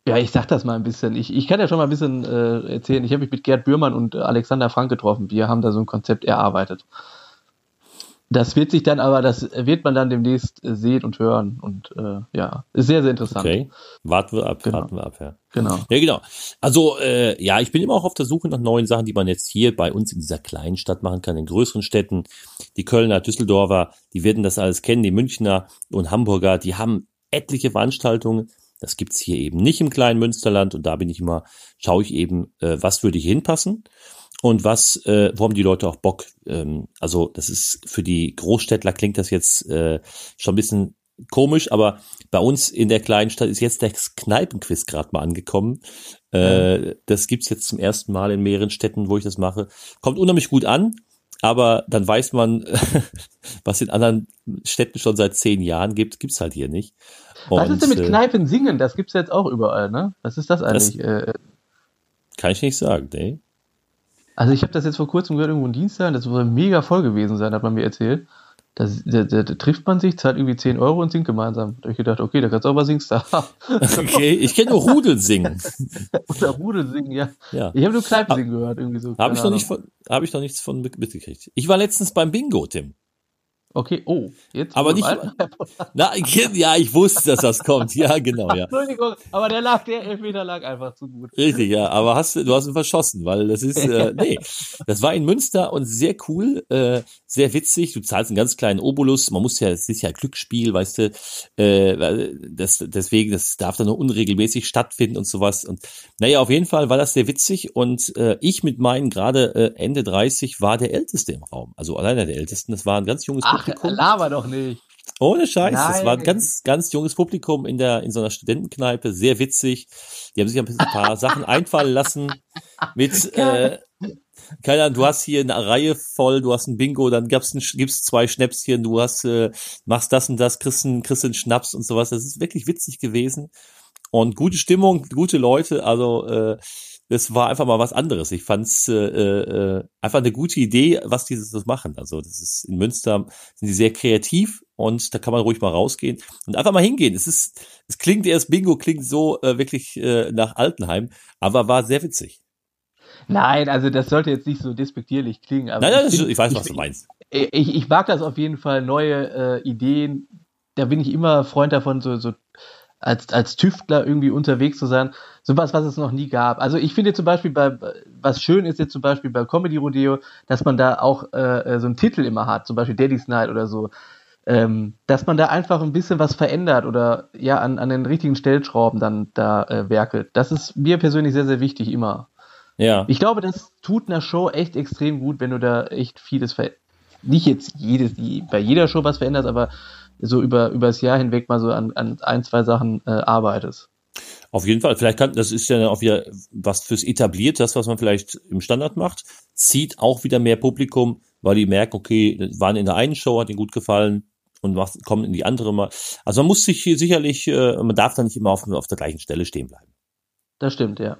ja, ich sag das mal ein bisschen. Ich, ich kann ja schon mal ein bisschen äh, erzählen. Ich habe mich mit Gerd Bührmann und Alexander Frank getroffen. Wir haben da so ein Konzept erarbeitet. Das wird sich dann aber, das wird man dann demnächst äh, sehen und hören. Und äh, ja, ist sehr, sehr interessant. Okay, warten wir ab, genau. warten wir ab, ja. Genau. Ja, genau. Also, äh, ja, ich bin immer auch auf der Suche nach neuen Sachen, die man jetzt hier bei uns in dieser kleinen Stadt machen kann, in größeren Städten. Die Kölner, Düsseldorfer, die werden das alles kennen, die Münchner und Hamburger, die haben etliche Veranstaltungen das gibt's hier eben nicht im kleinen Münsterland und da bin ich immer, schaue ich eben, äh, was würde hier hinpassen und was, äh, haben die Leute auch Bock. Ähm, also das ist für die Großstädtler klingt das jetzt äh, schon ein bisschen komisch, aber bei uns in der kleinen Stadt ist jetzt das Kneipenquiz gerade mal angekommen. Äh, das gibt's jetzt zum ersten Mal in mehreren Städten, wo ich das mache. Kommt unheimlich gut an, aber dann weiß man, was in anderen Städten schon seit zehn Jahren gibt, gibt's halt hier nicht. Und, Was ist denn mit äh, Kneipen singen? Das gibt's jetzt auch überall, ne? Was ist das eigentlich? Das äh, kann ich nicht sagen, ne? Also ich habe das jetzt vor kurzem gehört, irgendwo in Dienstag, das soll mega voll gewesen sein, hat man mir erzählt. Da, da, da, da, trifft man sich, zahlt irgendwie 10 Euro und singt gemeinsam. Da habe ich gedacht, okay, da kannst du auch mal singen. okay, ich kenne nur Rudel singen. Oder Rudel singen, ja. ja. Ich habe nur Kneipen singen gehört, irgendwie so. Habe ich, noch nicht von, hab ich noch nichts von mitgekriegt. Ich war letztens beim Bingo, Tim. Okay, oh, jetzt. Aber nicht. Na, ja, ich wusste, dass das kommt. Ja, genau, ja. Entschuldigung, aber der lag, der Elfmeter lag einfach zu gut. Richtig, ja. Aber hast du, du hast ihn verschossen, weil das ist, äh, nee. Das war in Münster und sehr cool, äh, sehr witzig. Du zahlst einen ganz kleinen Obolus. Man muss ja, es ist ja Glücksspiel, weißt du, äh, das, deswegen, das darf dann nur unregelmäßig stattfinden und sowas. Und naja, auf jeden Fall war das sehr witzig und äh, ich mit meinen gerade äh, Ende 30 war der Älteste im Raum. Also alleine der Ältesten. Das war ein ganz junges Ach, Publikum. Laber doch nicht. Ohne Scheiß. Nein. Das war ein ganz, ganz junges Publikum in der, in so einer Studentenkneipe. Sehr witzig. Die haben sich ein paar Sachen einfallen lassen mit, äh, keine Ahnung, du hast hier eine Reihe voll, du hast ein Bingo, dann gab's ein, gibt's zwei Schnäpschen, du hast, äh, machst das und das, kriegst einen, kriegst einen Schnaps und sowas. Das ist wirklich witzig gewesen. Und gute Stimmung, gute Leute, also, äh, es war einfach mal was anderes. Ich fand's äh, äh, einfach eine gute Idee, was die das machen. Also das ist in Münster sind die sehr kreativ und da kann man ruhig mal rausgehen und einfach mal hingehen. Es ist, es klingt erst Bingo klingt so äh, wirklich äh, nach Altenheim, aber war sehr witzig. Nein, also das sollte jetzt nicht so despektierlich klingen. Aber nein, nein, ich, ich weiß, was du meinst. Ich, ich, ich mag das auf jeden Fall, neue äh, Ideen. Da bin ich immer Freund davon, so, so als, als Tüftler irgendwie unterwegs zu sein. Sowas, was es noch nie gab. Also ich finde zum Beispiel bei, was schön ist jetzt zum Beispiel bei Comedy Rodeo, dass man da auch äh, äh, so einen Titel immer hat, zum Beispiel Daddy's Night oder so. Ähm, dass man da einfach ein bisschen was verändert oder ja an, an den richtigen Stellschrauben dann da äh, werkelt. Das ist mir persönlich sehr, sehr wichtig immer. Ja. Ich glaube, das tut einer Show echt extrem gut, wenn du da echt vieles veränderst. Nicht jetzt jedes, bei jeder Show was veränderst, aber so über, über das Jahr hinweg mal so an, an ein, zwei Sachen äh, arbeitest. Auf jeden Fall. Vielleicht kann, das ist ja auch wieder was fürs etabliert, das, was man vielleicht im Standard macht, zieht auch wieder mehr Publikum, weil die merken, okay, waren in der einen Show, hat ihnen gut gefallen und kommen in die andere mal. Also man muss sich hier sicherlich, äh, man darf da nicht immer auf, auf der gleichen Stelle stehen bleiben. Das stimmt, ja.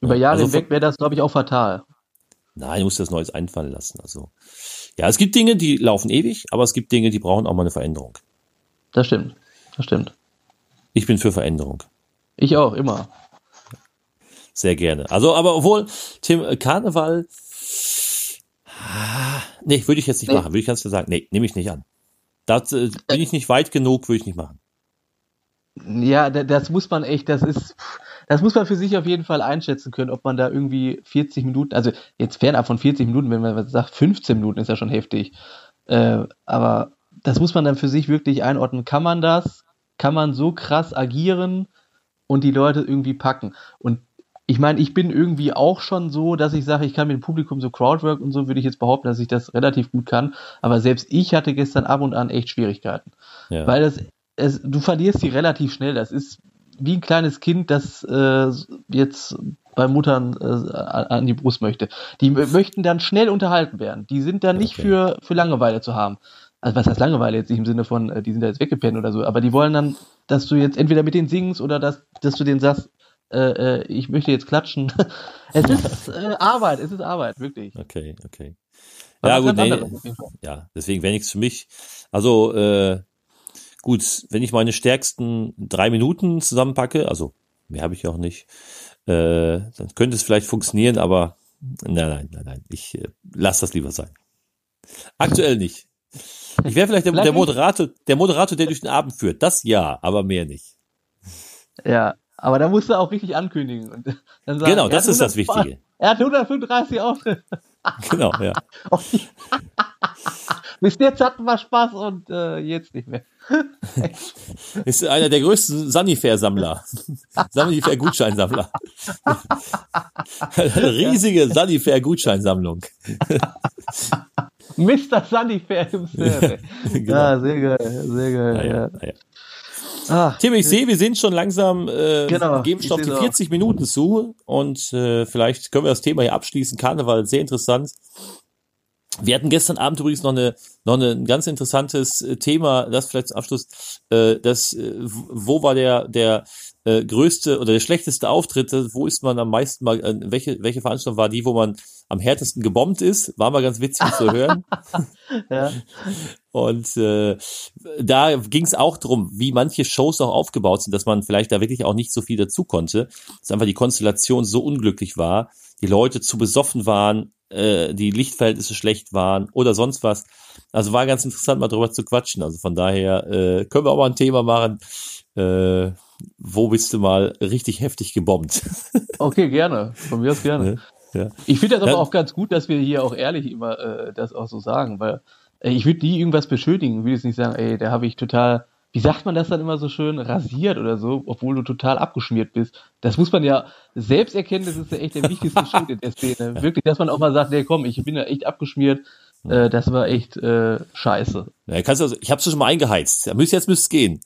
Über Jahre also hinweg wäre das, glaube ich, auch fatal. Nein, du musst das Neues einfallen lassen. Also, ja, es gibt Dinge, die laufen ewig, aber es gibt Dinge, die brauchen auch mal eine Veränderung. Das stimmt. Das stimmt. Ich bin für Veränderung. Ich auch, immer. Sehr gerne. Also, aber obwohl, Tim, äh, Karneval, nee, würde ich jetzt nicht nee. machen, würde ich ganz klar sagen. Nee, nehme ich nicht an. Das, äh, bin ich nicht weit genug, würde ich nicht machen. Ja, das muss man echt, das ist, das muss man für sich auf jeden Fall einschätzen können, ob man da irgendwie 40 Minuten, also jetzt fernab von 40 Minuten, wenn man sagt, 15 Minuten ist ja schon heftig. Äh, aber das muss man dann für sich wirklich einordnen. Kann man das? Kann man so krass agieren und die Leute irgendwie packen? Und ich meine, ich bin irgendwie auch schon so, dass ich sage, ich kann mit dem Publikum so Crowdwork und so würde ich jetzt behaupten, dass ich das relativ gut kann. Aber selbst ich hatte gestern ab und an echt Schwierigkeiten. Ja. Weil das, es, du verlierst sie relativ schnell. Das ist wie ein kleines Kind, das äh, jetzt bei Muttern äh, an die Brust möchte. Die möchten dann schnell unterhalten werden. Die sind dann nicht okay. für, für Langeweile zu haben also was heißt Langeweile jetzt nicht im Sinne von, äh, die sind da jetzt weggepennt oder so, aber die wollen dann, dass du jetzt entweder mit denen singst oder dass, dass du denen sagst, äh, äh, ich möchte jetzt klatschen. es ist äh, Arbeit, es ist Arbeit, wirklich. Okay, okay. ja, gut, nee, ja, deswegen wäre nichts für mich. Also, äh, gut, wenn ich meine stärksten drei Minuten zusammenpacke, also mehr habe ich auch nicht, äh, dann könnte es vielleicht funktionieren, aber nein, nein, nein, nein, ich äh, lasse das lieber sein. Aktuell nicht. Ich wäre vielleicht der, der, Moderator, der Moderator, der durch den Abend führt. Das ja, aber mehr nicht. Ja, aber da musst du auch richtig ankündigen. Und dann sagen, genau, das ist das Wichtige. Er hat 135 Auftritte. Genau, ja. Bis jetzt hatten wir Spaß und äh, jetzt nicht mehr. ist einer der größten Sanifair-Sammler. Sanifair-Gutscheinsammler. Riesige Sanifair-Gutscheinsammlung. Mr. Sunnyfair im Survey. genau. Ja, sehr geil, sehr geil. Ja, ja. Ja. Ah, Tim, ich sehe, wir sind schon langsam, äh, genau, geben schon die 40 auch. Minuten zu und äh, vielleicht können wir das Thema hier abschließen. Karneval, sehr interessant. Wir hatten gestern Abend übrigens noch eine noch eine, ein ganz interessantes äh, Thema, das vielleicht zum Abschluss, äh, das äh, wo war der der äh, größte oder der schlechteste Auftritt, wo ist man am meisten mal, äh, welche, welche Veranstaltung war die, wo man am härtesten gebombt ist? War mal ganz witzig zu hören. ja. Und äh, da ging es auch drum, wie manche Shows auch aufgebaut sind, dass man vielleicht da wirklich auch nicht so viel dazu konnte. Dass einfach die Konstellation so unglücklich war, die Leute zu besoffen waren, äh, die Lichtverhältnisse schlecht waren oder sonst was. Also war ganz interessant, mal drüber zu quatschen. Also von daher äh, können wir auch mal ein Thema machen. Äh, wo bist du mal richtig heftig gebombt? Okay, gerne. Von mir aus gerne. Ja. Ich finde das aber ja. auch ganz gut, dass wir hier auch ehrlich immer äh, das auch so sagen, weil äh, ich würde nie irgendwas beschuldigen. Ich würde jetzt nicht sagen, ey, da habe ich total, wie sagt man das dann immer so schön, rasiert oder so, obwohl du total abgeschmiert bist. Das muss man ja selbst erkennen, das ist ja echt der wichtigste Schritt in der Szene. Wirklich, dass man auch mal sagt, nee, komm, ich bin ja echt abgeschmiert, äh, das war echt äh, scheiße. Ja, kannst also, ich hab's schon mal eingeheizt. Ja, müsst, jetzt müsste es gehen.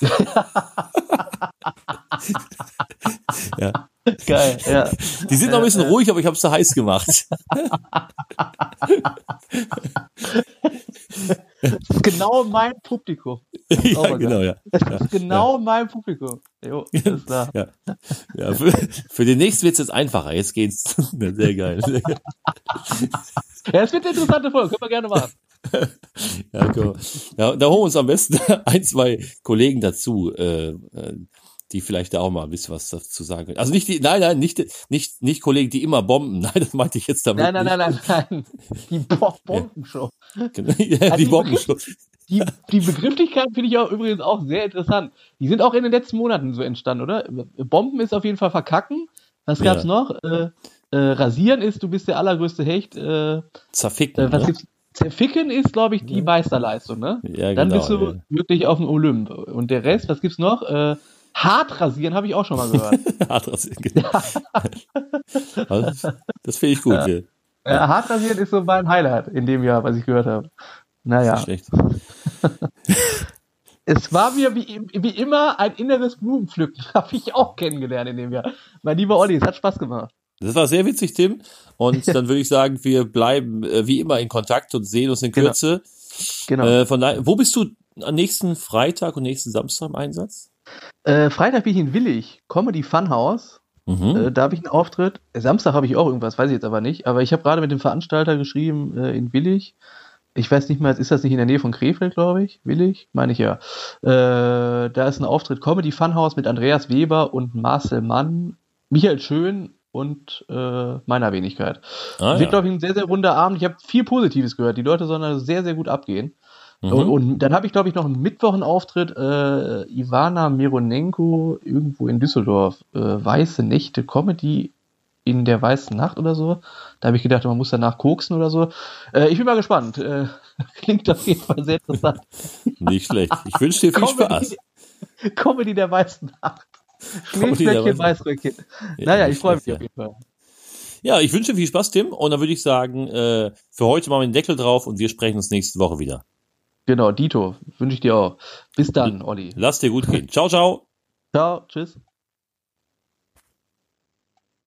ja. Geil, ja. Die sind noch ein bisschen ruhig, aber ich hab's zu heiß gemacht. Das ist genau mein Publikum. Ja, genau, ja. Das ist genau ja. mein Publikum. Jo, ist klar. Ja. ja für, für den nächsten wird's jetzt einfacher. Jetzt geht's. Sehr geil. Sehr geil. Ja, es wird eine interessante Folge. Können wir gerne machen. ja, cool. ja, da holen wir uns am besten ein, zwei Kollegen dazu, äh, äh die vielleicht da auch mal ein bisschen was dazu sagen können. Also nicht die, nein, nein, nicht, nicht, nicht Kollegen, die immer bomben. Nein, das meinte ich jetzt damit. Nein, nein, nein, nein, nein. Die Bo Bombenshow. Ja, ja, die, die Bombenshow. die, die Begrifflichkeit finde ich auch übrigens auch sehr interessant. Die sind auch in den letzten Monaten so entstanden, oder? Bomben ist auf jeden Fall verkacken. Was gab's ja. noch? Äh, äh, rasieren ist, du bist der allergrößte Hecht. Äh, Zerficken. Äh, was ne? gibt's? Zerficken ist, glaube ich, die Meisterleistung, ne? Ja, Dann genau, bist du ja. wirklich auf dem Olymp. Und der Rest, was gibt's noch? Äh, hart rasieren habe ich auch schon mal gehört. hart rasieren, genau. das, das finde ich gut. Ja. Ja. hart rasieren ist so mein Highlight in dem Jahr, was ich gehört habe. Naja. Schlecht. es war mir wie, wie immer ein inneres Blumenpflücken. Habe ich auch kennengelernt in dem Jahr. Mein lieber Olli, es hat Spaß gemacht. Das war sehr witzig, Tim. Und dann würde ich sagen, wir bleiben äh, wie immer in Kontakt und sehen uns in genau. Kürze. Genau. genau. Äh, von daher, wo bist du am nächsten Freitag und nächsten Samstag im Einsatz? Äh, Freitag bin ich in Willig, Comedy Funhouse. Mhm. Äh, da habe ich einen Auftritt. Samstag habe ich auch irgendwas, weiß ich jetzt aber nicht. Aber ich habe gerade mit dem Veranstalter geschrieben äh, in Willig ich weiß nicht mehr, ist das nicht in der Nähe von Krefeld, glaube ich? Willig? Meine ich ja. Äh, da ist ein Auftritt Comedy Funhouse mit Andreas Weber und Marcel Mann, Michael Schön und äh, meiner Wenigkeit. Ah, Wird, ja. glaube ich, ein sehr, sehr runder Abend. Ich habe viel Positives gehört. Die Leute sollen also sehr, sehr gut abgehen. Mhm. Und, und, dann habe ich, glaube ich, noch einen Mittwoch einen Auftritt. Äh, Ivana Mironenko irgendwo in Düsseldorf. Äh, Weiße Nächte Comedy in der weißen Nacht oder so. Da habe ich gedacht, man muss danach koksen oder so. Äh, ich bin mal gespannt. Äh, klingt auf jeden Fall sehr interessant. Nicht schlecht. Ich wünsche dir viel Comedy, Spaß. Comedy der weißen Nacht. Schneeflöckchen, Weißröckchen. Ja, naja, ich freue mich auf jeden Fall. Ja, ich wünsche viel Spaß, Tim. Und dann würde ich sagen, äh, für heute machen wir den Deckel drauf und wir sprechen uns nächste Woche wieder. Genau, Dito, wünsche ich dir auch. Bis dann, Olli. Lass dir gut gehen. Ciao, ciao. Ciao, tschüss.